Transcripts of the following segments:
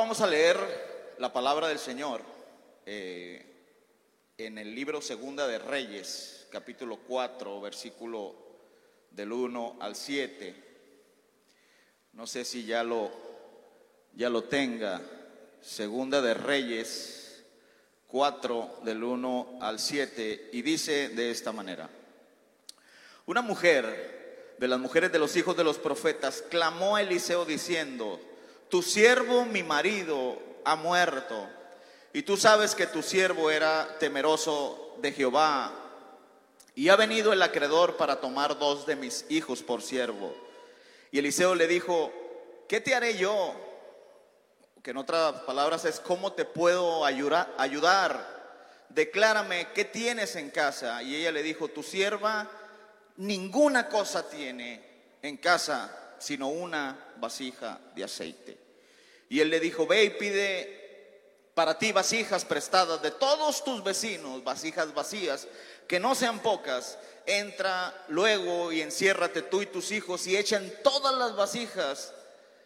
Vamos a leer la palabra del Señor eh, en el libro Segunda de Reyes, capítulo 4, versículo del 1 al 7. No sé si ya lo, ya lo tenga. Segunda de Reyes 4, del 1 al 7, y dice de esta manera. Una mujer de las mujeres de los hijos de los profetas clamó a Eliseo diciendo, tu siervo, mi marido, ha muerto. Y tú sabes que tu siervo era temeroso de Jehová. Y ha venido el acreedor para tomar dos de mis hijos por siervo. Y Eliseo le dijo, ¿qué te haré yo? Que en otras palabras es, ¿cómo te puedo ayudar? Declárame, ¿qué tienes en casa? Y ella le dijo, tu sierva ninguna cosa tiene en casa sino una vasija de aceite. Y él le dijo, ve y pide para ti vasijas prestadas de todos tus vecinos, vasijas vacías, que no sean pocas. Entra luego y enciérrate tú y tus hijos y echen todas las vasijas.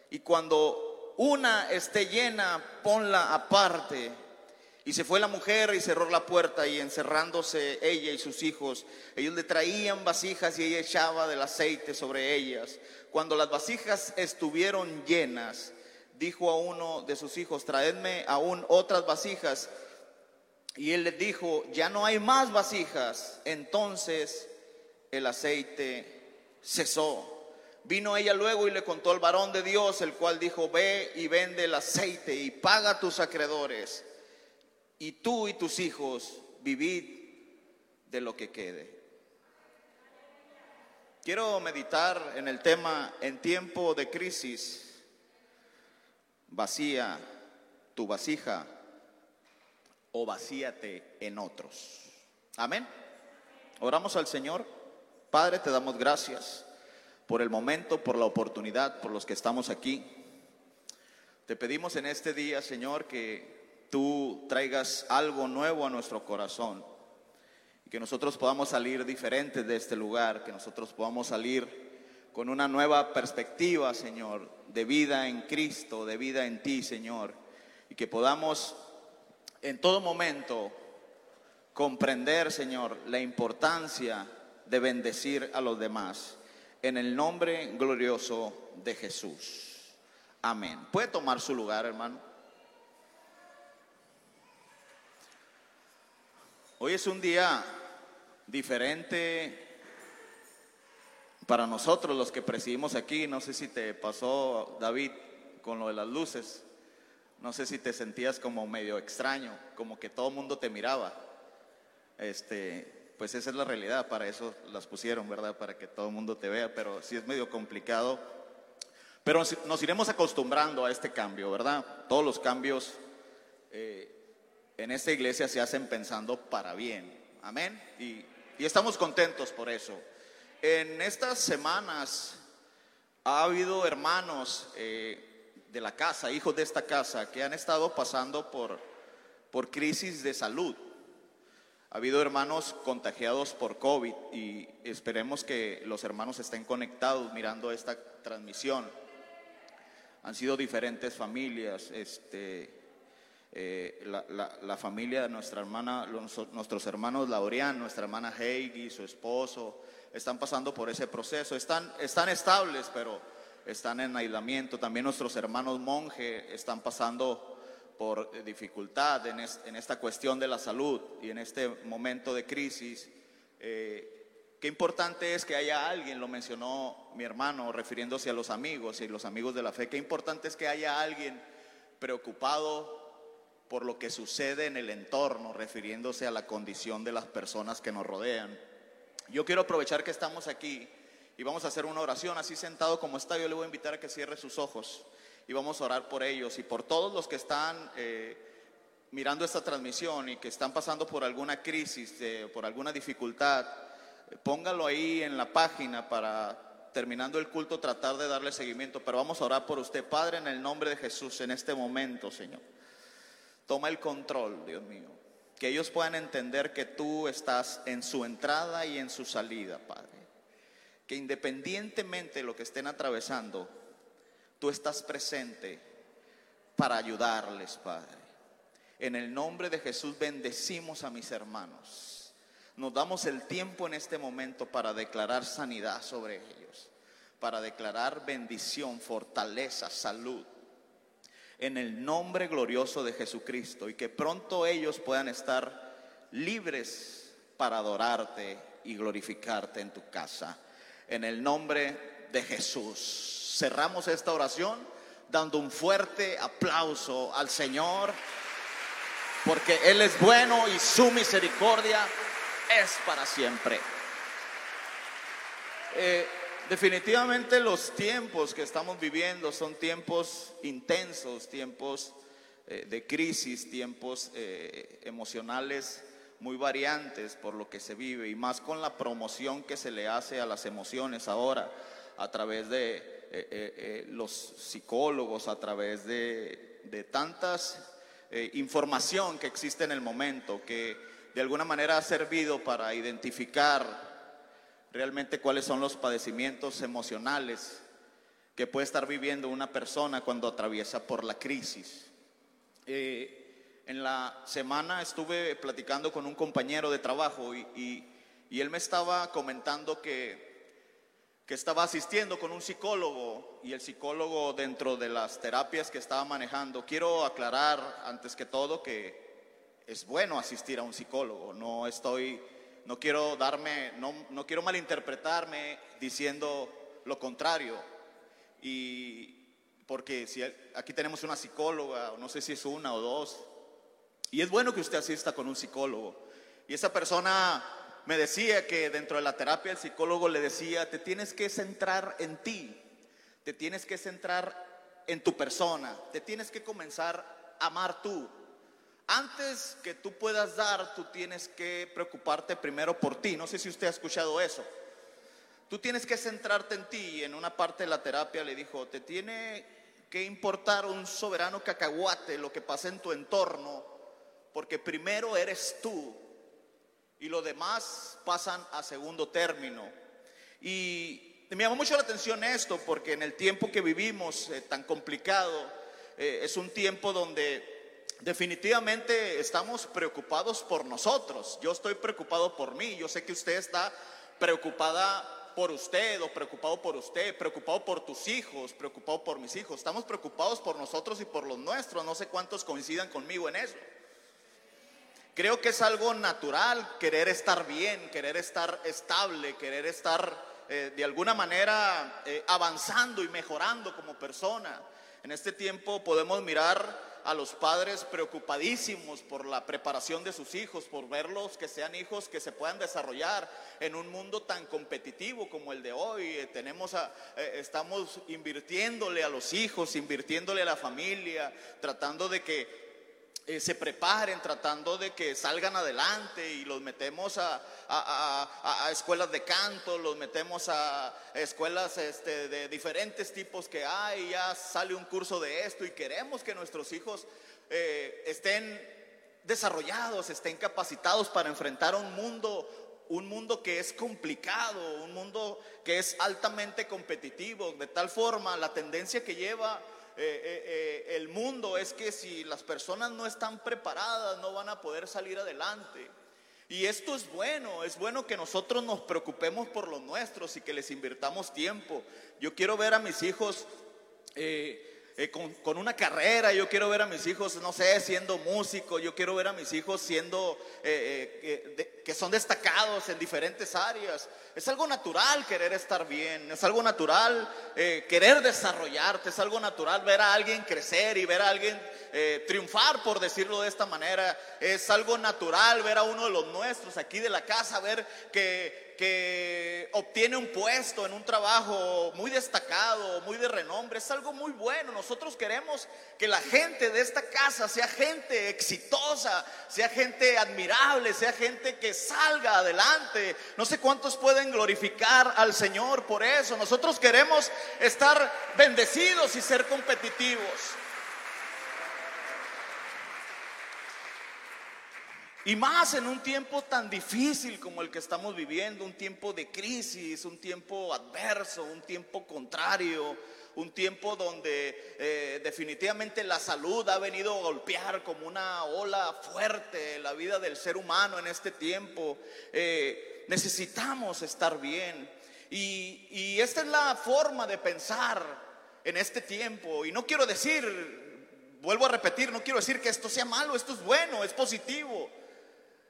Y cuando una esté llena, ponla aparte. Y se fue la mujer y cerró la puerta y encerrándose ella y sus hijos, ellos le traían vasijas y ella echaba del aceite sobre ellas. Cuando las vasijas estuvieron llenas, dijo a uno de sus hijos, traedme aún otras vasijas. Y él les dijo, ya no hay más vasijas. Entonces el aceite cesó. Vino ella luego y le contó al varón de Dios, el cual dijo, ve y vende el aceite y paga a tus acreedores y tú y tus hijos vivid de lo que quede. Quiero meditar en el tema en tiempo de crisis, vacía tu vasija o vacíate en otros. Amén. Oramos al Señor. Padre, te damos gracias por el momento, por la oportunidad, por los que estamos aquí. Te pedimos en este día, Señor, que tú traigas algo nuevo a nuestro corazón y que nosotros podamos salir diferentes de este lugar, que nosotros podamos salir con una nueva perspectiva, Señor, de vida en Cristo, de vida en ti, Señor, y que podamos en todo momento comprender, Señor, la importancia de bendecir a los demás. En el nombre glorioso de Jesús. Amén. ¿Puede tomar su lugar, hermano? Hoy es un día diferente para nosotros los que presidimos aquí. No sé si te pasó, David, con lo de las luces. No sé si te sentías como medio extraño, como que todo el mundo te miraba. Este, pues esa es la realidad, para eso las pusieron, ¿verdad? Para que todo el mundo te vea, pero sí es medio complicado. Pero nos iremos acostumbrando a este cambio, ¿verdad? Todos los cambios eh, en esta iglesia se hacen pensando para bien. Amén. Y, estamos contentos por eso. En estas semanas ha habido hermanos eh, de la casa, hijos de esta casa, que han estado pasando por, por crisis de salud. Ha habido hermanos contagiados por COVID y esperemos que los hermanos estén conectados mirando esta transmisión. Han sido diferentes familias, este, eh, la, familia de nuestra hermana, nuestros hermanos Laureán, nuestra hermana Heidi, su esposo, están pasando por ese proceso. Están, están estables, pero están en aislamiento. También nuestros hermanos monje están pasando por dificultad en, esta cuestión de la salud y en este momento de crisis. Eh, qué importante es que haya alguien, lo mencionó mi hermano refiriéndose a los amigos y los amigos de la fe, qué importante es que haya alguien preocupado por lo que sucede en el entorno, refiriéndose a la condición de las personas que nos rodean. Yo quiero aprovechar que estamos aquí y vamos a hacer una oración así sentado como está. Yo le voy a invitar a que cierre sus ojos y vamos a orar por ellos y por todos los que están eh, mirando esta transmisión y que están pasando por alguna crisis, por alguna dificultad. póngalo ahí en la página para terminando el culto tratar de darle seguimiento, pero vamos a orar por usted, Padre, en el nombre de Jesús, en este momento, Señor. Toma el control, Dios mío. Que ellos puedan entender que tú estás en su entrada y en su salida, Padre. Que independientemente de lo que estén atravesando, tú estás presente para ayudarles, Padre. En el nombre de Jesús bendecimos a mis hermanos. Nos damos el tiempo en este momento para declarar sanidad sobre ellos, para declarar bendición, fortaleza, salud. En el nombre glorioso de Jesucristo y que pronto ellos puedan estar libres para adorarte y glorificarte en tu casa. En el nombre de Jesús. Cerramos esta oración dando un fuerte aplauso al Señor, porque Él es bueno y su misericordia es para siempre. Eh, definitivamente los tiempos que estamos viviendo son tiempos intensos, tiempos eh, de crisis, tiempos eh, emocionales muy variantes por lo que se vive y más con la promoción que se le hace a las emociones ahora a través de eh, los psicólogos, a través de, de tantas información que existe en el momento, que de alguna manera ha servido para identificar realmente cuáles son los padecimientos emocionales que puede estar viviendo una persona cuando atraviesa por la crisis. en la semana estuve platicando con un compañero de trabajo y él me estaba comentando que que estaba asistiendo con un psicólogo y el psicólogo dentro de las terapias que estaba manejando. Quiero aclarar antes que todo que es bueno asistir a un psicólogo. No estoy, no quiero darme, no, no quiero malinterpretarme diciendo lo contrario. Y porque si aquí tenemos una psicóloga, no sé si es una o dos, y es bueno que usted asista con un psicólogo. Y esa persona me decía que dentro de la terapia el psicólogo le decía, te tienes que centrar en ti, te tienes que centrar en tu persona, te tienes que comenzar a amar tú. Antes que tú puedas dar, tú tienes que preocuparte primero por ti. No sé si usted ha escuchado eso. Tú tienes que centrarte en ti. Y en una parte de la terapia le dijo, te tiene que importar un soberano cacahuate lo que pasa en tu entorno, porque primero eres tú y lo demás pasan a segundo término. Y me llamó mucho la atención esto porque en el tiempo que vivimos eh, tan complicado, eh, es un tiempo donde definitivamente estamos preocupados por nosotros. Yo estoy preocupado por mí, yo sé que usted está preocupada por usted o preocupado por usted, preocupado por tus hijos, preocupado por mis hijos. Estamos preocupados por nosotros y por los nuestros. No sé cuántos coincidan conmigo en eso. Creo que es algo natural querer estar bien, querer estar estable, querer estar eh, de alguna manera eh, avanzando y mejorando como persona. En este tiempo podemos mirar a los padres preocupadísimos por la preparación de sus hijos, por verlos que sean hijos que se puedan desarrollar en un mundo tan competitivo como el de hoy. Eh, tenemos estamos invirtiéndole a los hijos, invirtiéndole a la familia, tratando de que eh, se preparen tratando de que salgan adelante y los metemos a, escuelas de canto, los metemos a escuelas este, de diferentes tipos que hay, ya sale un curso de esto y queremos que nuestros hijos eh, estén desarrollados, estén capacitados para enfrentar un mundo, un mundo que es complicado, un mundo que es altamente competitivo, de tal forma la tendencia que lleva eh, eh, eh, el mundo es que si las personas no están preparadas no van a poder salir adelante. Y esto es bueno, es bueno que nosotros nos preocupemos por los nuestros y que les invirtamos tiempo. Yo quiero ver a mis hijos con, una carrera, yo quiero ver a mis hijos, no sé, siendo músicos, yo quiero ver a mis hijos siendo, que son destacados en diferentes áreas. Es algo natural querer estar bien, es algo natural eh, querer desarrollarte, es algo natural ver a alguien crecer y ver a alguien eh, triunfar, por decirlo de esta manera. Es algo natural ver a uno de los nuestros aquí de la casa, ver que, que obtiene un puesto en un trabajo muy destacado, muy de renombre. Es algo muy bueno. Nosotros queremos que la gente de esta casa sea gente exitosa, sea gente admirable, sea gente que salga adelante. No sé cuántos pueden glorificar al Señor por eso. Nosotros queremos estar bendecidos y ser competitivos. Y más en un tiempo tan difícil como el que estamos viviendo, un tiempo de crisis, un tiempo adverso, un tiempo contrario, un tiempo donde eh, definitivamente la salud ha venido a golpear como una ola fuerte la vida del ser humano en este tiempo. Eh, necesitamos estar bien. Y, y esta es la forma de pensar en este tiempo. Y no quiero decir, vuelvo a repetir, no quiero decir que esto sea malo, esto es bueno, es positivo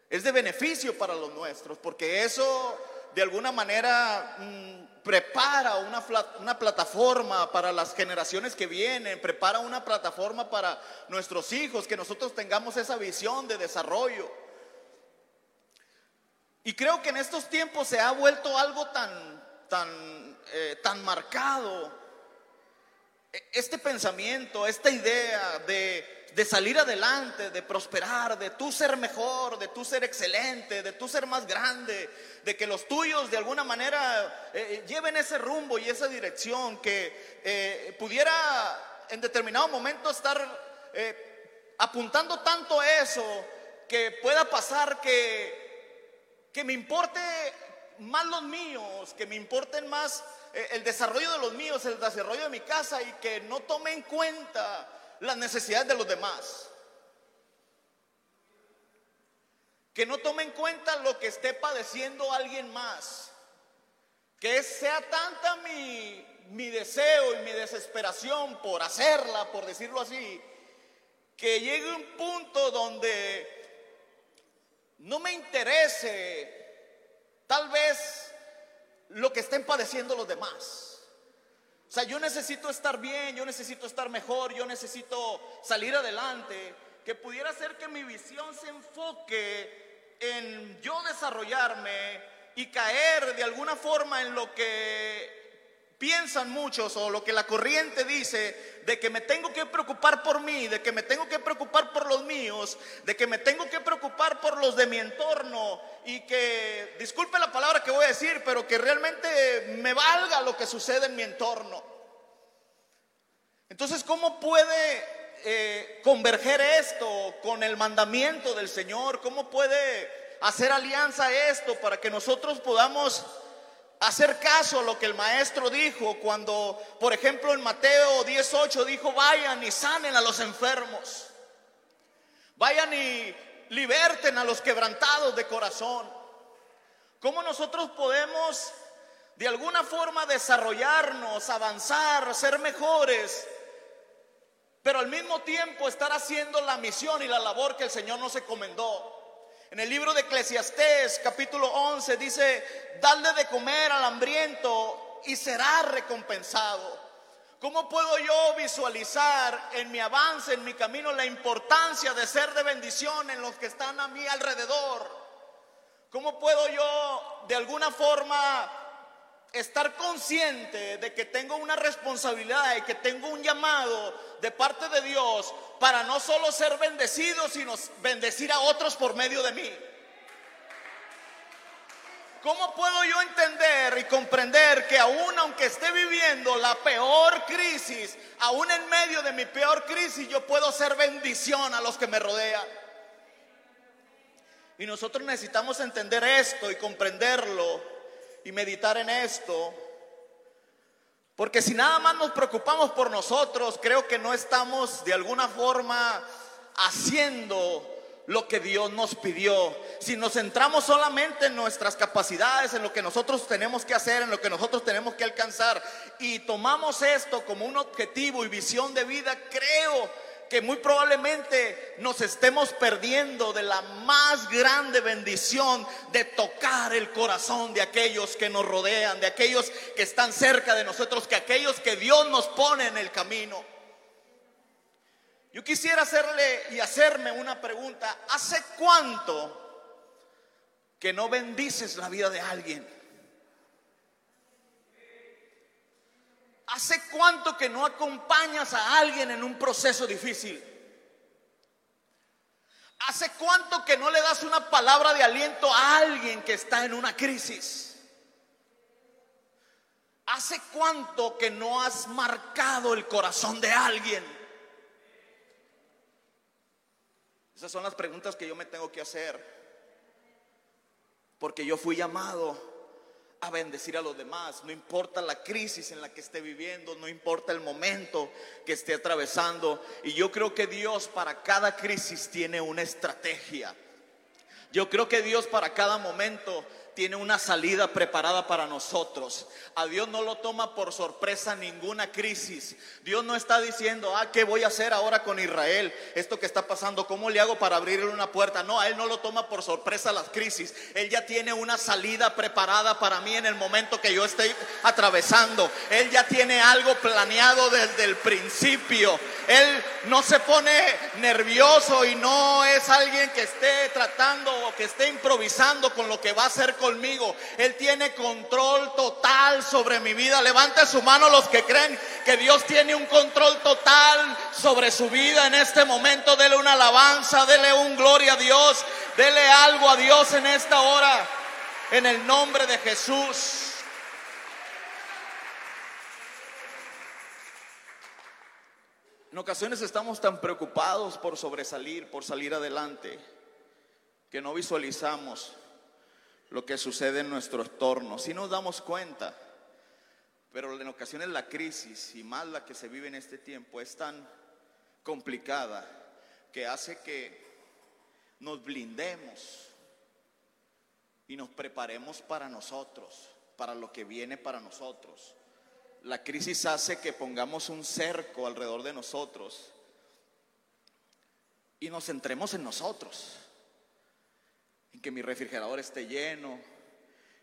es de beneficio para los nuestros, porque eso de alguna manera mm, prepara una, una plataforma para las generaciones que vienen, prepara una plataforma para nuestros hijos, que nosotros tengamos esa visión de desarrollo. Y creo que en estos tiempos se ha vuelto algo tan, tan, eh, tan marcado, este pensamiento, esta idea de de salir adelante, de prosperar, de tú ser mejor, de tú ser excelente, de tú ser más grande, de que los tuyos de alguna manera eh, eh, lleven ese rumbo y esa dirección, que eh, pudiera en determinado momento estar apuntando tanto a eso, que pueda pasar que, que me importe más los míos, que me importen más el desarrollo de los míos, el desarrollo de mi casa y que no tome en cuenta las necesidades de los demás. Que no tome en cuenta lo que esté padeciendo alguien más. Que sea tanta mi, mi deseo y mi desesperación por hacerla, por decirlo así, que llegue un punto donde no me interese tal vez lo que estén padeciendo los demás. O sea, yo necesito estar bien, yo necesito estar mejor, yo necesito salir adelante. Que pudiera ser que mi visión se enfoque en yo desarrollarme y caer de alguna forma en lo que piensan muchos o lo que la corriente dice de que me tengo que preocupar por mí, de que me tengo que preocupar por los míos, de que me tengo que preocupar por los de mi entorno y que, disculpe la palabra que voy a decir, pero que realmente me valga lo que sucede en mi entorno. Entonces, ¿cómo puede eh, converger esto con el mandamiento del Señor? ¿Cómo puede hacer alianza esto para que nosotros podamos hacer caso a lo que el maestro dijo cuando, por ejemplo, en Mateo 18 dijo, vayan y sanen a los enfermos, vayan y liberten a los quebrantados de corazón. ¿Cómo nosotros podemos de alguna forma desarrollarnos, avanzar, ser mejores, pero al mismo tiempo estar haciendo la misión y la labor que el Señor nos encomendó? En el libro de Eclesiastés, capítulo 11, dice, dale de comer al hambriento y será recompensado. ¿Cómo puedo yo visualizar en mi avance, en mi camino, la importancia de ser de bendición en los que están a mi alrededor? ¿Cómo puedo yo de alguna forma estar consciente de que tengo una responsabilidad y que tengo un llamado de parte de Dios para no solo ser bendecido, sino bendecir a otros por medio de mí. ¿Cómo puedo yo entender y comprender que aún aunque esté viviendo la peor crisis, aún en medio de mi peor crisis, yo puedo ser bendición a los que me rodean? Y nosotros necesitamos entender esto y comprenderlo y meditar en esto porque si nada más nos preocupamos por nosotros, creo que no estamos de alguna forma haciendo lo que Dios nos pidió. Si nos centramos solamente en nuestras capacidades, en lo que nosotros tenemos que hacer, en lo que nosotros tenemos que alcanzar, y tomamos esto como un objetivo y visión de vida, creo que muy probablemente nos estemos perdiendo de la más grande bendición de tocar el corazón de aquellos que nos rodean, de aquellos que están cerca de nosotros, que aquellos que Dios nos pone en el camino. Yo quisiera hacerle y hacerme una pregunta. ¿Hace cuánto que no bendices la vida de alguien? ¿Hace cuánto que no acompañas a alguien en un proceso difícil? ¿Hace cuánto que no le das una palabra de aliento a alguien que está en una crisis? ¿Hace cuánto que no has marcado el corazón de alguien? Esas son las preguntas que yo me tengo que hacer. Porque yo fui llamado bendecir a los demás. No importa la crisis en la que esté viviendo, no importa el momento que esté atravesando. Y yo creo que Dios para cada crisis tiene una estrategia. Yo creo que Dios para cada momento tiene una salida preparada para nosotros. A Dios no lo toma por sorpresa ninguna crisis. Dios no está diciendo, ah, ¿qué voy a hacer ahora con Israel? Esto que está pasando, ¿cómo le hago para abrirle una puerta? No, a Él no lo toma por sorpresa las crisis. Él ya tiene una salida preparada para mí en el momento que yo esté atravesando. Él ya tiene algo planeado desde el principio. Él no se pone nervioso y no es alguien que esté tratando o que esté improvisando con lo que va a hacer Él tiene control total sobre mi vida. Levante su mano los que creen que Dios tiene un control total sobre su vida en este momento. Dele una alabanza, dele un gloria a Dios, dele algo a Dios en esta hora. En el nombre de Jesús. En ocasiones estamos tan preocupados por sobresalir, por salir adelante, que no visualizamos lo que sucede en nuestro entorno. Si nos damos cuenta, pero en ocasiones la crisis y más la que se vive en este tiempo es tan complicada que hace que nos blindemos y nos preparemos para nosotros, para lo que viene para nosotros. La crisis hace que pongamos un cerco alrededor de nosotros y nos centremos en nosotros en que mi refrigerador esté lleno,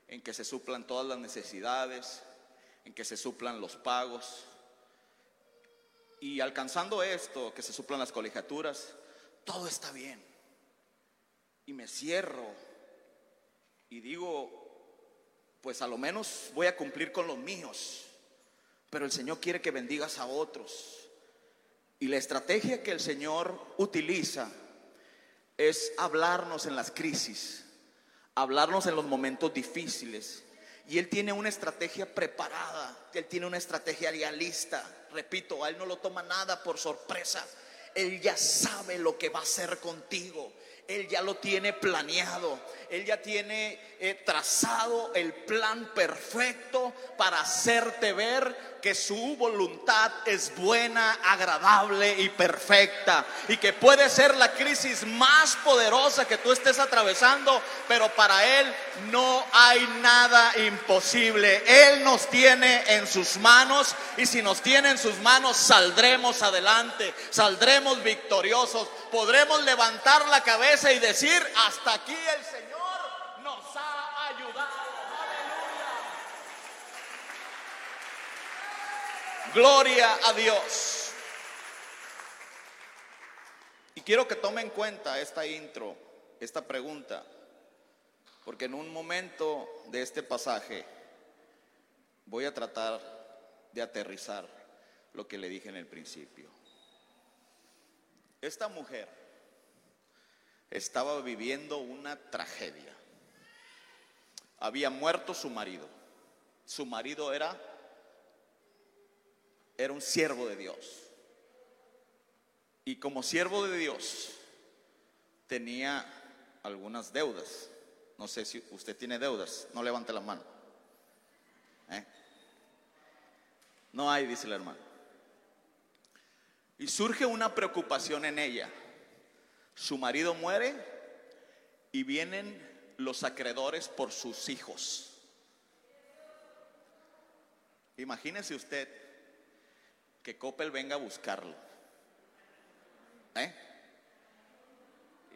en que se suplan todas las necesidades, en que se suplan los pagos. Y alcanzando esto, que se suplan las colegiaturas, todo está bien. Y me cierro y digo, pues a lo menos voy a cumplir con los míos, pero el Señor quiere que bendigas a otros. Y la estrategia que el Señor utiliza es hablarnos en las crisis, hablarnos en los momentos difíciles. Y Él tiene una estrategia preparada, Él tiene una estrategia realista. Repito, a Él no lo toma nada por sorpresa. Él ya sabe lo que va a hacer contigo. Él ya lo tiene planeado. Él ya tiene eh, trazado el plan perfecto para hacerte ver que su voluntad es buena, agradable y perfecta. Y que puede ser la crisis más poderosa que tú estés atravesando, pero para Él no hay nada imposible. Él nos tiene en sus manos y si nos tiene en sus manos saldremos adelante, saldremos victoriosos, podremos levantar la cabeza y decir, hasta aquí el Señor Gloria a Dios. Y quiero que tome en cuenta esta intro, esta pregunta, porque en un momento de este pasaje voy a tratar de aterrizar lo que le dije en el principio. Esta mujer estaba viviendo una tragedia. Había muerto su marido. Su marido era era un siervo de Dios. Y como siervo de Dios tenía algunas deudas. No sé si usted tiene deudas, no levante la mano. ¿Eh? No hay, dice el hermano. Y surge una preocupación en ella. Su marido muere y vienen los acreedores por sus hijos. Imagínese usted que Coppel venga a buscarlo. ¿Eh?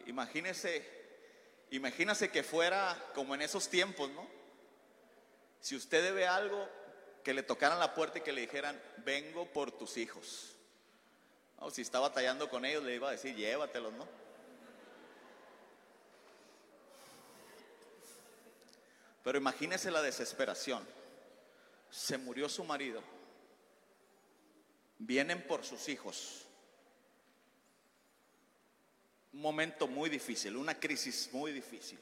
Imagínese, imagínese que fuera como en esos tiempos, ¿no? Si usted debe algo, que le tocaran la puerta y que le dijeran, vengo por tus hijos. O si estaba batallando con ellos, le iba a decir, llévatelos, ¿no? Pero imagínese la desesperación. Se murió su marido vienen por sus hijos. Un momento muy difícil, una crisis muy difícil.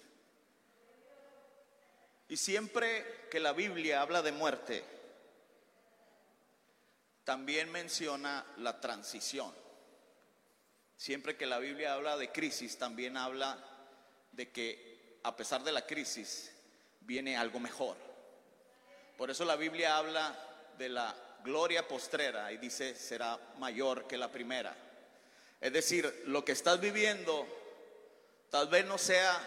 Y siempre que la Biblia habla de muerte, también menciona la transición. Siempre que la Biblia habla de crisis, también habla de que a pesar de la crisis viene algo mejor. Por eso la Biblia habla de la gloria postrera y dice será mayor que la primera. Es decir, lo que estás viviendo tal vez no sea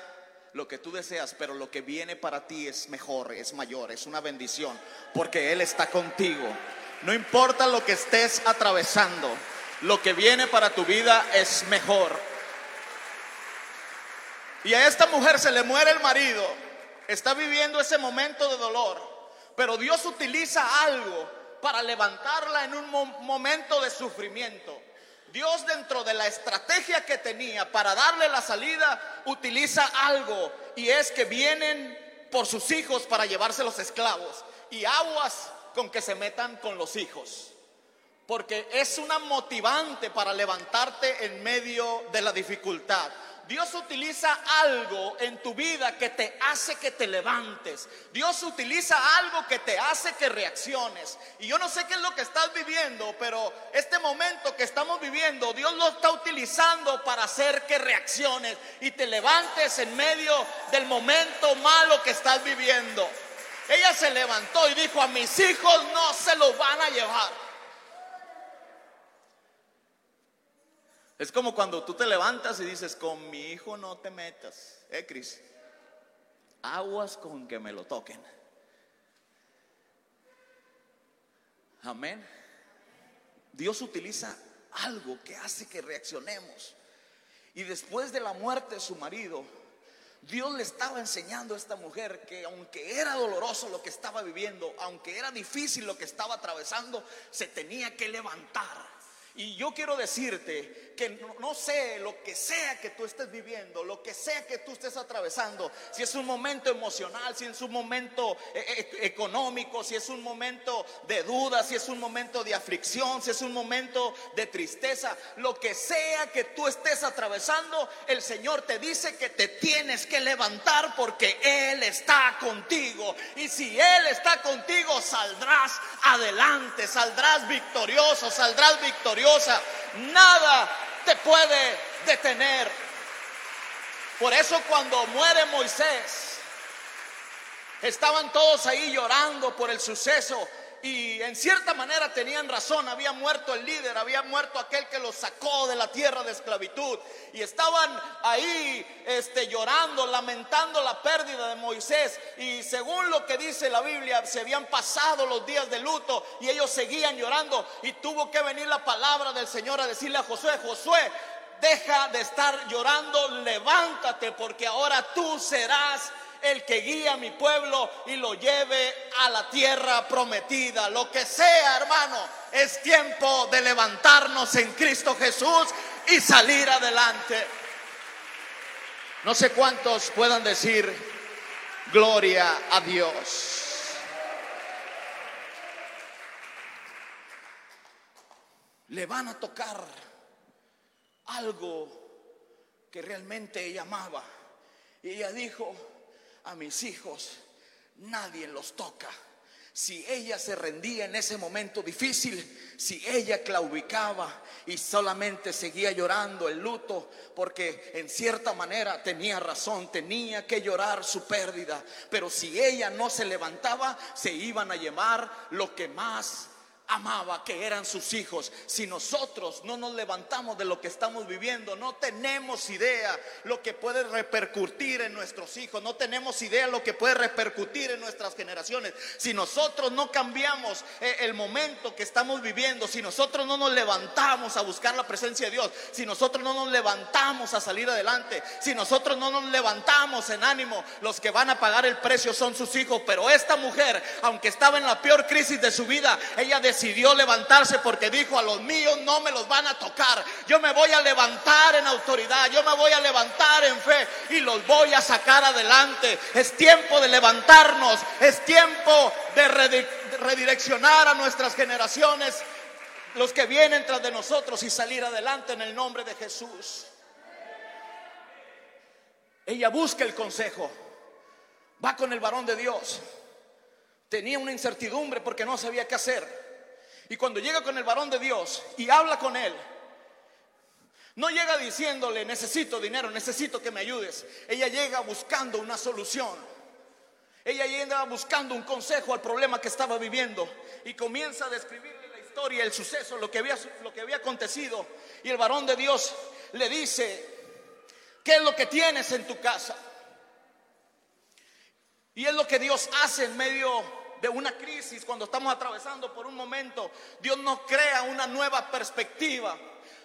lo que tú deseas, pero lo que viene para ti es mejor, es mayor, es una bendición, porque Él está contigo. No importa lo que estés atravesando, lo que viene para tu vida es mejor. Y a esta mujer se le muere el marido, está viviendo ese momento de dolor, pero Dios utiliza algo para levantarla en un momento de sufrimiento. Dios dentro de la estrategia que tenía para darle la salida, utiliza algo y es que vienen por sus hijos para llevarse los esclavos y aguas con que se metan con los hijos. Porque es una motivante para levantarte en medio de la dificultad. Dios utiliza algo en tu vida que te hace que te levantes. Dios utiliza algo que te hace que reacciones. Y yo no sé qué es lo que estás viviendo, pero este momento que estamos viviendo, Dios lo está utilizando para hacer que reacciones y te levantes en medio del momento malo que estás viviendo. Ella se levantó y dijo, a mis hijos no se los van a llevar. Es como cuando tú te levantas y dices, con mi hijo no te metas, ¿eh, Cris? Aguas con que me lo toquen. Amén. Dios utiliza algo que hace que reaccionemos. Y después de la muerte de su marido, Dios le estaba enseñando a esta mujer que aunque era doloroso lo que estaba viviendo, aunque era difícil lo que estaba atravesando, se tenía que levantar. Y yo quiero decirte que no, sé lo que sea que tú estés viviendo, lo que sea que tú estés atravesando, si es un momento emocional, si es un momento eh, eh, económico, si es un momento de duda, si es un momento de aflicción, si es un momento de tristeza, lo que sea que tú estés atravesando, el Señor te dice que te tienes que levantar porque Él está contigo. Y si Él está contigo, saldrás adelante, saldrás victorioso, saldrás victorioso Nada te puede detener. Por eso cuando muere Moisés, estaban todos ahí llorando por el suceso y en cierta manera tenían razón, había muerto el líder, había muerto aquel que los sacó de la tierra de esclavitud. Y estaban ahí este llorando, lamentando la pérdida de Moisés. Y según lo que dice la Biblia, se habían pasado los días de luto y ellos seguían llorando. Y tuvo que venir la palabra del Señor a decirle a Josué, Josué, deja de estar llorando, levántate porque ahora tú serás el que guía a mi pueblo y lo lleve a la tierra prometida. Lo que sea, hermano, es tiempo de levantarnos en Cristo Jesús y salir adelante. No sé cuántos puedan decir gloria a Dios. Le van a tocar algo que realmente ella amaba. Y ella dijo, a mis hijos nadie los toca. Si ella se rendía en ese momento difícil, si ella claudicaba y solamente seguía llorando el luto, porque en cierta manera tenía razón, tenía que llorar su pérdida, pero si ella no se levantaba, se iban a llevar lo que más amaba, que eran sus hijos. Si nosotros no nos levantamos de lo que estamos viviendo, no tenemos idea lo que puede repercutir en nuestros hijos, no tenemos idea lo que puede repercutir en nuestras generaciones. Si nosotros no cambiamos eh, el momento que estamos viviendo, si nosotros no nos levantamos a buscar la presencia de Dios, si nosotros no nos levantamos a salir adelante, si nosotros no nos levantamos en ánimo, los que van a pagar el precio son sus hijos. Pero esta mujer, aunque estaba en la peor crisis de su vida, ella decía decidió levantarse porque dijo a los míos no me los van a tocar. Yo me voy a levantar en autoridad, yo me voy a levantar en fe y los voy a sacar adelante. Es tiempo de levantarnos, es tiempo de redireccionar a nuestras generaciones, los que vienen tras de nosotros y salir adelante en el nombre de Jesús. Ella busca el consejo, va con el varón de Dios. Tenía una incertidumbre porque no sabía qué hacer. Y cuando llega con el varón de Dios y habla con él, No llega diciéndole, necesito dinero, necesito que me ayudes. Ella llega buscando una solución. Ella llega buscando un consejo al problema que estaba viviendo y comienza a describirle la historia, el suceso, lo que había, lo que había acontecido. Y el varón de Dios le dice, ¿qué es lo que tienes en tu casa? Y es lo que Dios hace en medio de una crisis, cuando estamos atravesando por un momento. Dios nos crea una nueva perspectiva.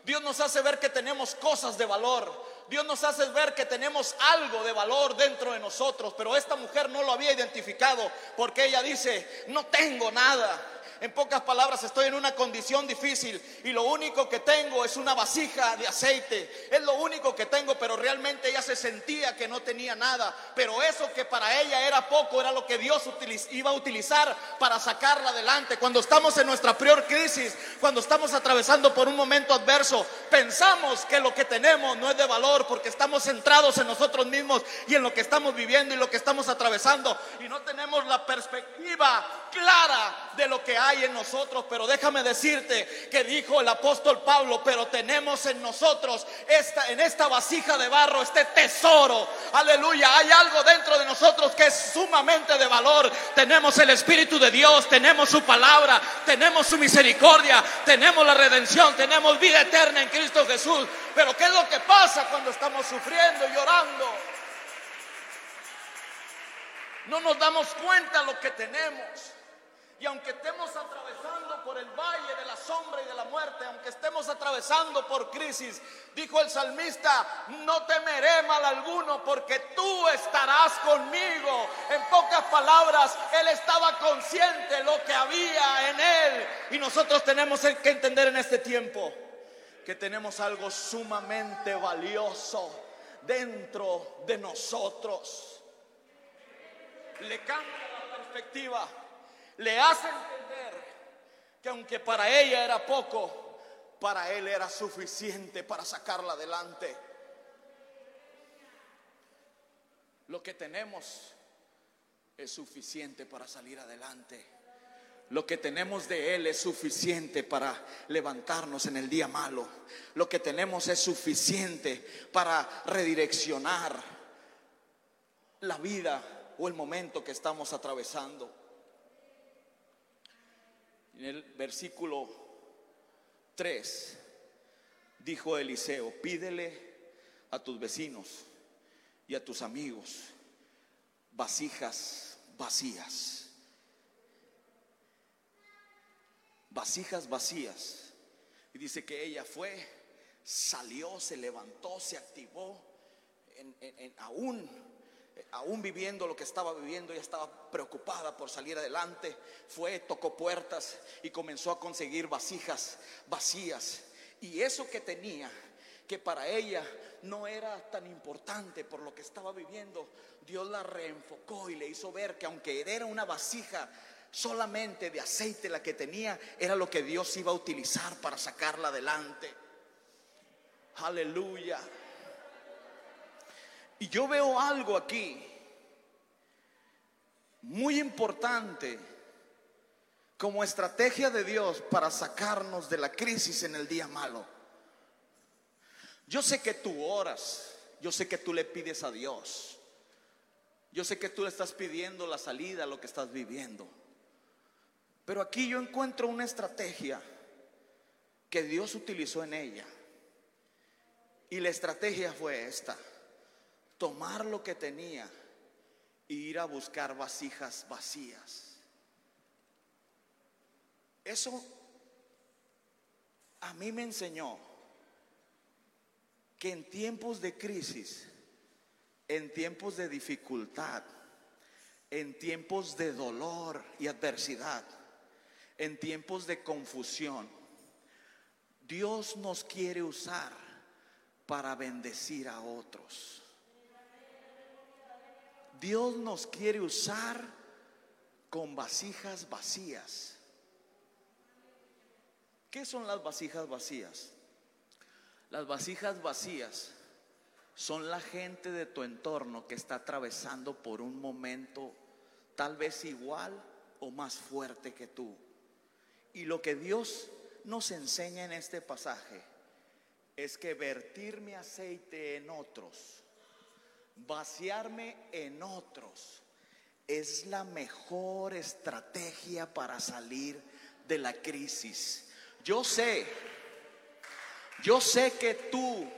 Dios nos hace ver que tenemos cosas de valor. Dios nos hace ver que tenemos algo de valor dentro de nosotros, pero esta mujer no lo había identificado porque ella dice, no tengo nada. En pocas palabras, estoy en una condición difícil y lo único que tengo es una vasija de aceite. Es lo único que tengo, pero realmente ella se sentía que no tenía nada. Pero eso que para ella era poco era lo que Dios iba a utilizar para sacarla adelante. Cuando estamos en nuestra peor crisis, cuando estamos atravesando por un momento adverso, pensamos que lo que tenemos no es de valor porque estamos centrados en nosotros mismos y en lo que estamos viviendo y lo que estamos atravesando y no tenemos la perspectiva clara de lo que hay en nosotros, pero déjame decirte que dijo el apóstol Pablo, pero tenemos en nosotros esta en esta vasija de barro este tesoro. Aleluya, hay algo dentro de nosotros que es sumamente de valor. Tenemos el espíritu de Dios, tenemos su palabra, tenemos su misericordia, tenemos la redención, tenemos vida eterna en Cristo Jesús. Pero ¿qué es lo que pasa estamos sufriendo y llorando? No nos damos cuenta lo que tenemos. Y aunque estemos atravesando por el valle de la sombra y de la muerte, aunque estemos atravesando por crisis, dijo el salmista, no temeré mal alguno porque tú estarás conmigo. En pocas palabras, él estaba consciente de lo que había en él. Y nosotros tenemos que entender en este tiempo que tenemos algo sumamente valioso dentro de nosotros. Le cambia la perspectiva le hace entender que aunque para ella era poco, para él era suficiente para sacarla adelante. Lo que tenemos es suficiente para salir adelante. Lo que tenemos de Él es suficiente para levantarnos en el día malo. Lo que tenemos es suficiente para redireccionar la vida o el momento que estamos atravesando. En el versículo 3 dijo Eliseo, pídele a tus vecinos y a tus amigos vasijas vacías. Vasijas vacías. Y dice que ella fue, salió, se levantó, se activó, aún aún viviendo lo que estaba viviendo, ella estaba preocupada por salir adelante. Fue, tocó puertas y comenzó a conseguir vasijas vacías. Y eso que tenía, que para ella no era tan importante por lo que estaba viviendo, Dios la reenfocó y le hizo ver que aunque era una vasija solamente de aceite la que tenía, era lo que Dios iba a utilizar para sacarla adelante. Aleluya. Y yo veo algo aquí muy importante como estrategia de Dios para sacarnos de la crisis en el día malo. Yo sé que tú oras, yo sé que tú le pides a Dios, yo sé que tú le estás pidiendo la salida a lo que estás viviendo. Pero aquí yo encuentro una estrategia que Dios utilizó en ella. Y la estrategia fue esta tomar lo que tenía e ir a buscar vasijas vacías. Eso a mí me enseñó que en tiempos de crisis, en tiempos de dificultad, en tiempos de dolor y adversidad, en tiempos de confusión, Dios nos quiere usar para bendecir a otros. Dios nos quiere usar con vasijas vacías. ¿Qué son las vasijas vacías? Las vasijas vacías son la gente de tu entorno que está atravesando por un momento tal vez igual o más fuerte que tú. Y lo que Dios nos enseña en este pasaje es que vertir mi aceite en otros, vaciarme en otros, es la mejor estrategia para salir de la crisis. Yo sé, yo sé que tú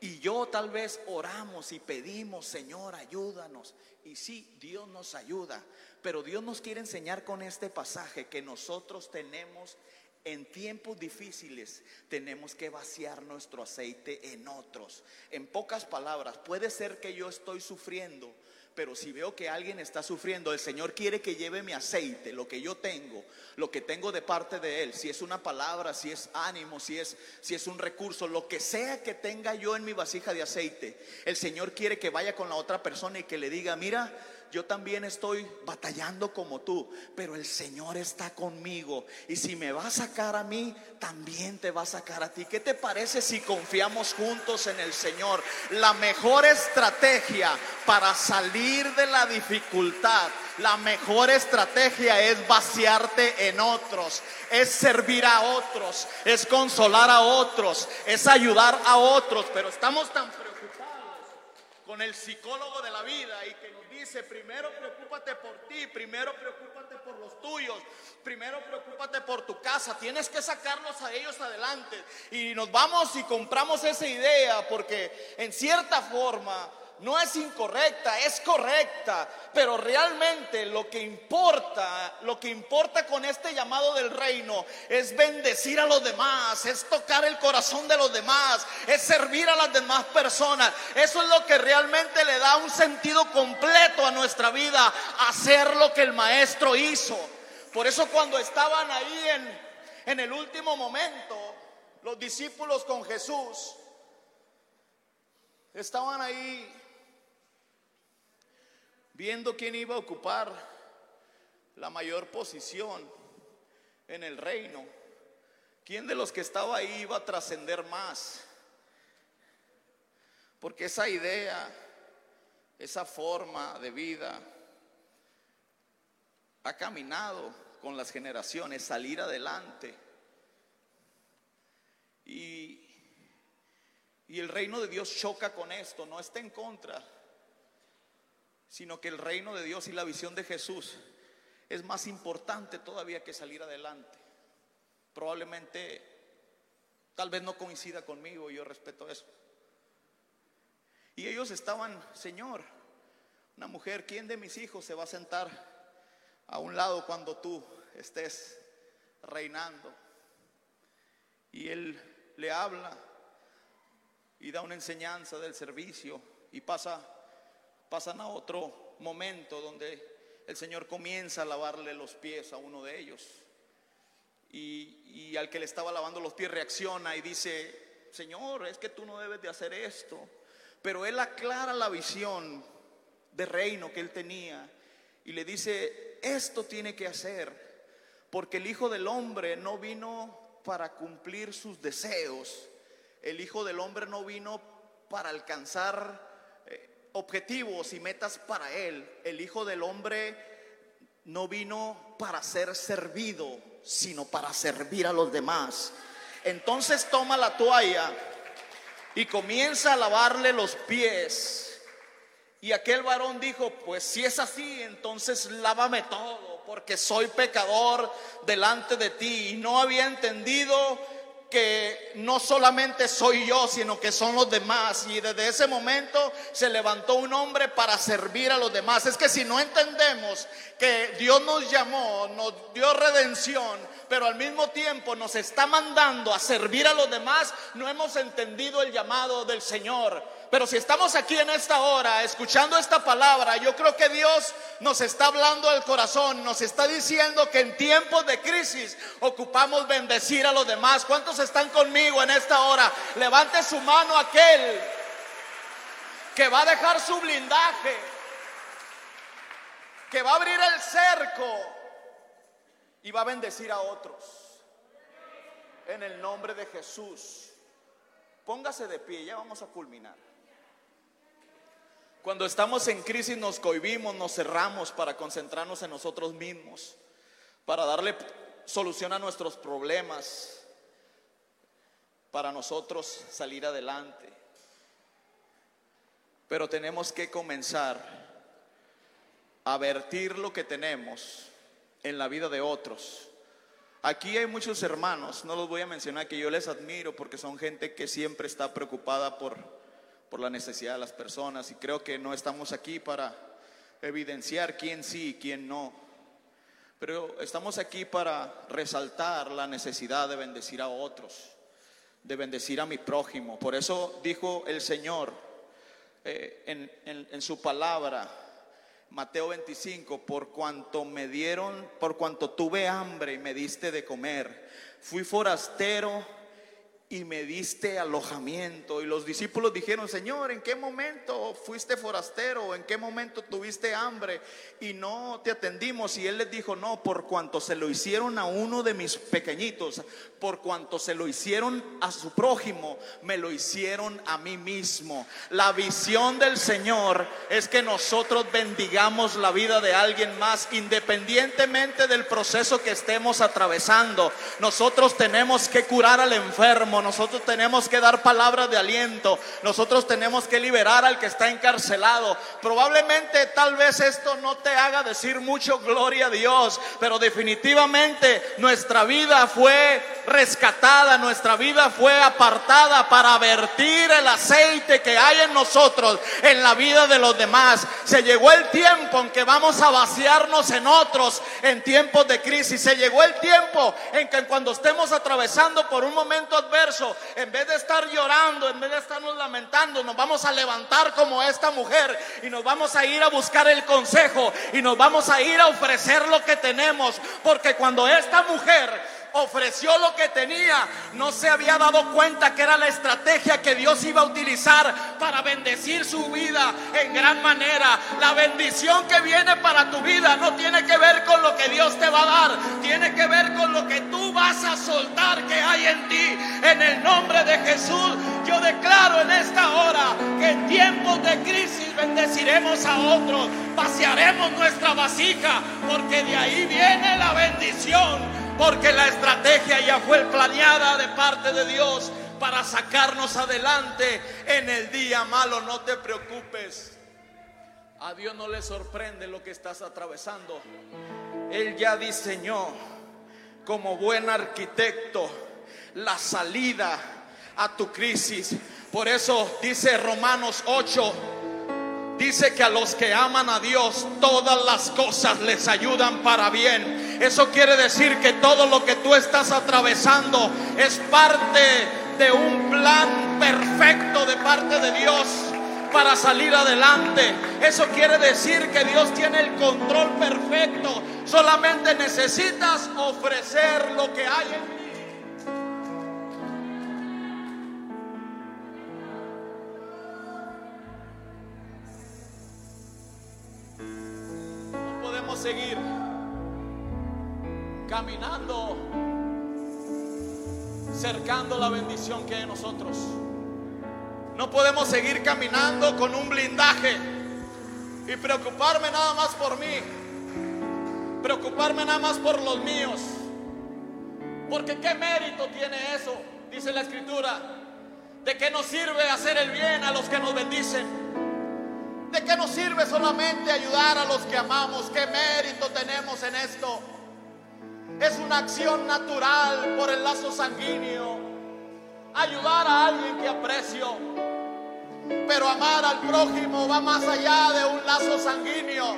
y yo tal vez oramos y pedimos, Señor, ayúdanos. Y sí, Dios nos ayuda, pero Dios nos quiere enseñar con este pasaje que nosotros tenemos en tiempos difíciles tenemos que vaciar nuestro aceite en otros. En pocas palabras, puede ser que yo estoy sufriendo, pero si veo que alguien está sufriendo, el Señor quiere que lleve mi aceite, lo que yo tengo, lo que tengo de parte de Él, si es una palabra, si es ánimo, si es, si es un recurso, lo que sea que tenga yo en mi vasija de aceite, el Señor quiere que vaya con la otra persona y que le diga, mira, yo también estoy batallando como tú, pero el Señor está conmigo. Y si me va a sacar a mí, también te va a sacar a ti. ¿Qué te parece si confiamos juntos en el Señor? La mejor estrategia para salir de la dificultad, la mejor estrategia es vaciarte en otros, es servir a otros, es consolar a otros, es ayudar a otros, pero estamos tan con el psicólogo de la vida y que dice, primero preocúpate por ti, primero preocúpate por los tuyos, primero preocúpate por tu casa, tienes que sacarlos a ellos adelante. Y nos vamos y compramos esa idea porque en cierta forma no es incorrecta, es correcta, pero realmente lo que importa, lo que importa con este llamado del reino es bendecir a los demás, es tocar el corazón de los demás, es servir a las demás personas. Eso es lo que realmente le da un sentido completo a nuestra vida, hacer lo que el maestro hizo. Por eso cuando estaban ahí en, en el último momento, los discípulos con Jesús, estaban ahí viendo quién iba a ocupar la mayor posición en el reino, quién de los que estaba ahí iba a trascender más. Porque esa idea, esa forma de vida ha caminado con las generaciones, salir adelante. Y, y el reino de Dios choca con esto, no está en contra sino que el reino de Dios y la visión de Jesús es más importante todavía que salir adelante. Probablemente, tal vez no coincida conmigo, yo respeto eso. Y ellos estaban, Señor, una mujer, ¿quién de mis hijos se va a sentar a un lado cuando tú estés reinando? Y él le habla y da una enseñanza del servicio y pasa pasan a otro momento donde el Señor comienza a lavarle los pies a uno de ellos. Y, al que le estaba lavando los pies reacciona y dice, Señor, es que tú no debes de hacer esto. Pero él aclara la visión de reino que él tenía y le dice, esto tiene que hacer, porque el Hijo del Hombre no vino para cumplir sus deseos, el Hijo del Hombre no vino para alcanzar objetivos y metas para Él. El Hijo del Hombre no vino para ser servido, sino para servir a los demás. Entonces toma la toalla y comienza a lavarle los pies. Y aquel varón dijo, pues si es así, entonces lávame todo, porque soy pecador delante de ti. Y no había entendido que no solamente soy yo, sino que son los demás. Y desde ese momento se levantó un hombre para servir a los demás. Es que si no entendemos que Dios nos llamó, nos dio redención, pero al mismo tiempo nos está mandando a servir a los demás, no hemos entendido el llamado del Señor. Pero si estamos aquí en esta hora escuchando esta palabra, yo creo que Dios nos está hablando al corazón, nos está diciendo que en tiempos de crisis ocupamos bendecir a los demás. ¿Cuántos están conmigo en esta hora? Levante su mano aquel que va a dejar su blindaje, que va a abrir el cerco y va a bendecir a otros. En el nombre de Jesús. Póngase de pie, ya vamos a culminar. Cuando estamos en crisis nos cohibimos, nos cerramos para concentrarnos en nosotros mismos, para darle solución a nuestros problemas. para nosotros salir adelante. Pero tenemos que comenzar a vertir lo que tenemos en la vida de otros. Aquí hay muchos hermanos, no los voy a mencionar, que yo les admiro porque son gente que siempre está preocupada por, por la necesidad de las personas y creo que no estamos aquí para evidenciar quién sí y quién no. Pero estamos aquí para resaltar la necesidad de bendecir a otros, de bendecir a mi prójimo. Por eso dijo el Señor eh, en, en su palabra, Mateo 25, por cuanto me dieron, por cuanto tuve hambre y me diste de comer, fui forastero y me diste alojamiento. Y los discípulos dijeron, Señor, ¿en qué momento fuiste forastero? ¿En qué momento tuviste hambre? Y no te atendimos. Y él les dijo, no, por cuanto se lo hicieron a uno de mis pequeñitos, por cuanto se lo hicieron a su prójimo, me lo hicieron a mí mismo. La visión del Señor es que nosotros bendigamos la vida de alguien más, independientemente del proceso que estemos atravesando. Nosotros tenemos que curar al enfermo nosotros tenemos que dar palabras de aliento, nosotros tenemos que liberar al que está encarcelado. Probablemente tal vez esto no te haga decir mucho gloria a Dios, pero definitivamente nuestra vida fue rescatada, nuestra vida fue apartada para vertir el aceite que hay en nosotros, en la vida de los demás. Se llegó el tiempo en que vamos a vaciarnos en otros en tiempos de crisis. Se llegó el tiempo en que cuando estemos atravesando por un momento adverso, en vez de estar llorando, en vez de estarnos lamentando, nos vamos a levantar como esta mujer y nos vamos a ir a buscar el consejo y nos vamos a ir a ofrecer lo que tenemos. Porque cuando esta mujer ofreció lo que tenía, no se había dado cuenta que era la estrategia que Dios iba a utilizar para bendecir su vida en gran manera. La bendición que viene para tu vida no tiene que ver con lo que Dios te va a dar, tiene que ver con lo que tú vas a soltar que hay en ti. En el nombre de Jesús, yo declaro en esta hora que en tiempos de crisis bendeciremos a otros, vaciaremos nuestra vasija, porque de ahí viene la bendición porque la estrategia ya fue planeada de parte de Dios para sacarnos adelante en el día malo. No te preocupes. A Dios no le sorprende lo que estás atravesando. Él ya diseñó como buen arquitecto la salida a tu crisis. Por eso dice Romanos 8, dice que a los que aman a Dios todas las cosas les ayudan para bien eso quiere decir que todo lo que tú estás atravesando es parte de un plan perfecto de parte de Dios para salir adelante. Eso quiere decir que Dios tiene el control perfecto. Solamente necesitas ofrecer lo que hay en ti. No podemos seguir caminando, cercando la bendición que hay en nosotros. No podemos seguir caminando con un blindaje y preocuparme nada más por mí, preocuparme nada más por los míos. Porque qué mérito tiene eso, dice la escritura. ¿De qué nos sirve hacer el bien a los que nos bendicen? ¿De qué nos sirve solamente ayudar a los que amamos? ¿Qué mérito tenemos en esto? Es una acción natural por el lazo sanguíneo. Ayudar a alguien que aprecio. Pero amar al prójimo va más allá de un lazo sanguíneo.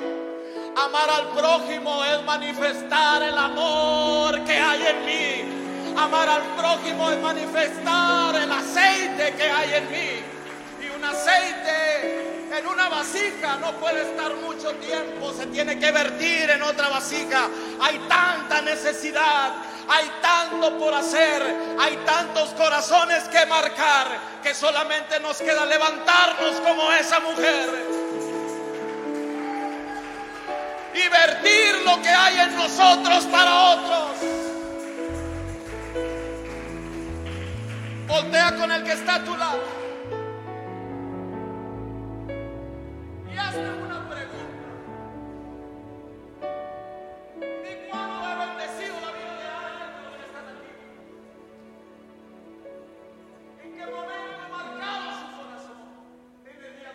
Amar al prójimo es manifestar el amor que hay en mí. Amar al prójimo es manifestar el aceite que hay en mí. Y un aceite en una vasija no puede estar mucho tiempo, se tiene que vertir en otra vasija. Hay tanta necesidad, hay tanto por hacer, hay tantos corazones que marcar que solamente nos queda levantarnos como esa mujer y vertir lo que hay en nosotros para otros. Voltea con el que está a tu lado. Y hágame una pregunta. ¿Y cuándo he bendecido la vida de alguien de los que están aquí? ¿En qué momento he marcado su corazón? Te pedía.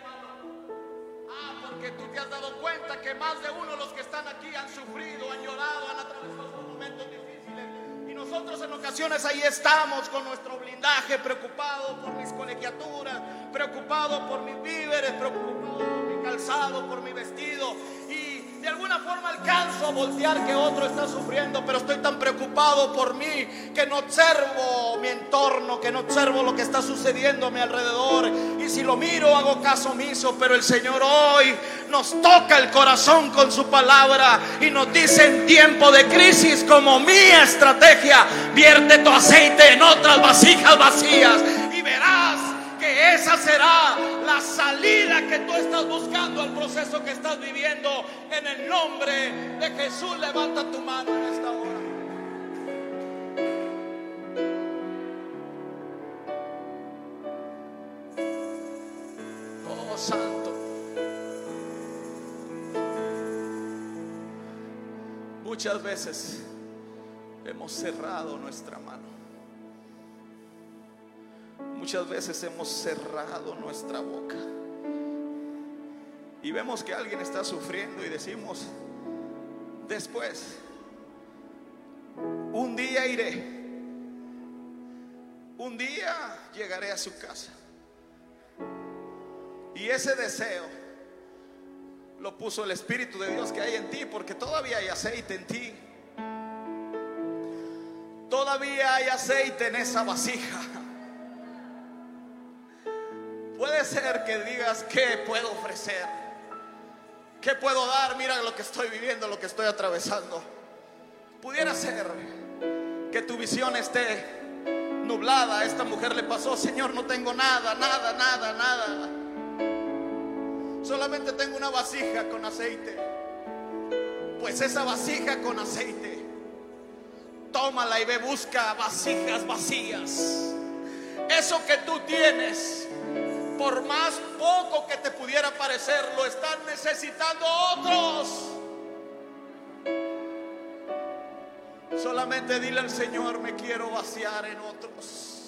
Ah, porque tú te has dado cuenta que más de uno de los que están aquí han sufrido, han llorado, han atravesado sus momentos difíciles. Y nosotros en ocasiones ahí estamos con nuestro blindaje, preocupado por mis colegiaturas, preocupado por mis víveres, preocupados por mi vestido. Y de alguna forma alcanzo a voltear que otro está sufriendo, pero estoy tan preocupado por mí que no observo mi entorno, que no observo lo que está sucediendo a mi alrededor. Y si lo miro, hago caso omiso, pero el Señor hoy nos toca el corazón con su palabra y nos dice en tiempo de crisis como mi estrategia, vierte tu aceite en otras vasijas vacías y verás que esa será la salida que tú estás buscando al proceso que estás viviendo. En el nombre de Jesús, levanta tu mano en esta hora. Oh Santo. Muchas veces hemos cerrado nuestra mano. Muchas veces hemos cerrado nuestra boca. Y vemos que alguien está sufriendo y decimos, después, un día iré. Un día llegaré a su casa. Y ese deseo lo puso el Espíritu de Dios que hay en ti, porque todavía hay aceite en ti. Todavía hay aceite en esa vasija. Ser que digas, ¿qué puedo ofrecer? ¿Qué puedo dar? Mira lo que estoy viviendo, lo que estoy atravesando. Pudiera ser que tu visión esté nublada. A esta mujer le pasó, Señor, no tengo nada, nada, nada, nada. Solamente tengo una vasija con aceite. Pues esa vasija con aceite, tómala y ve, busca vasijas vacías. Eso que tú tienes por más poco que te pudiera parecer, lo están necesitando otros. Solamente dile al Señor, me quiero vaciar en otros.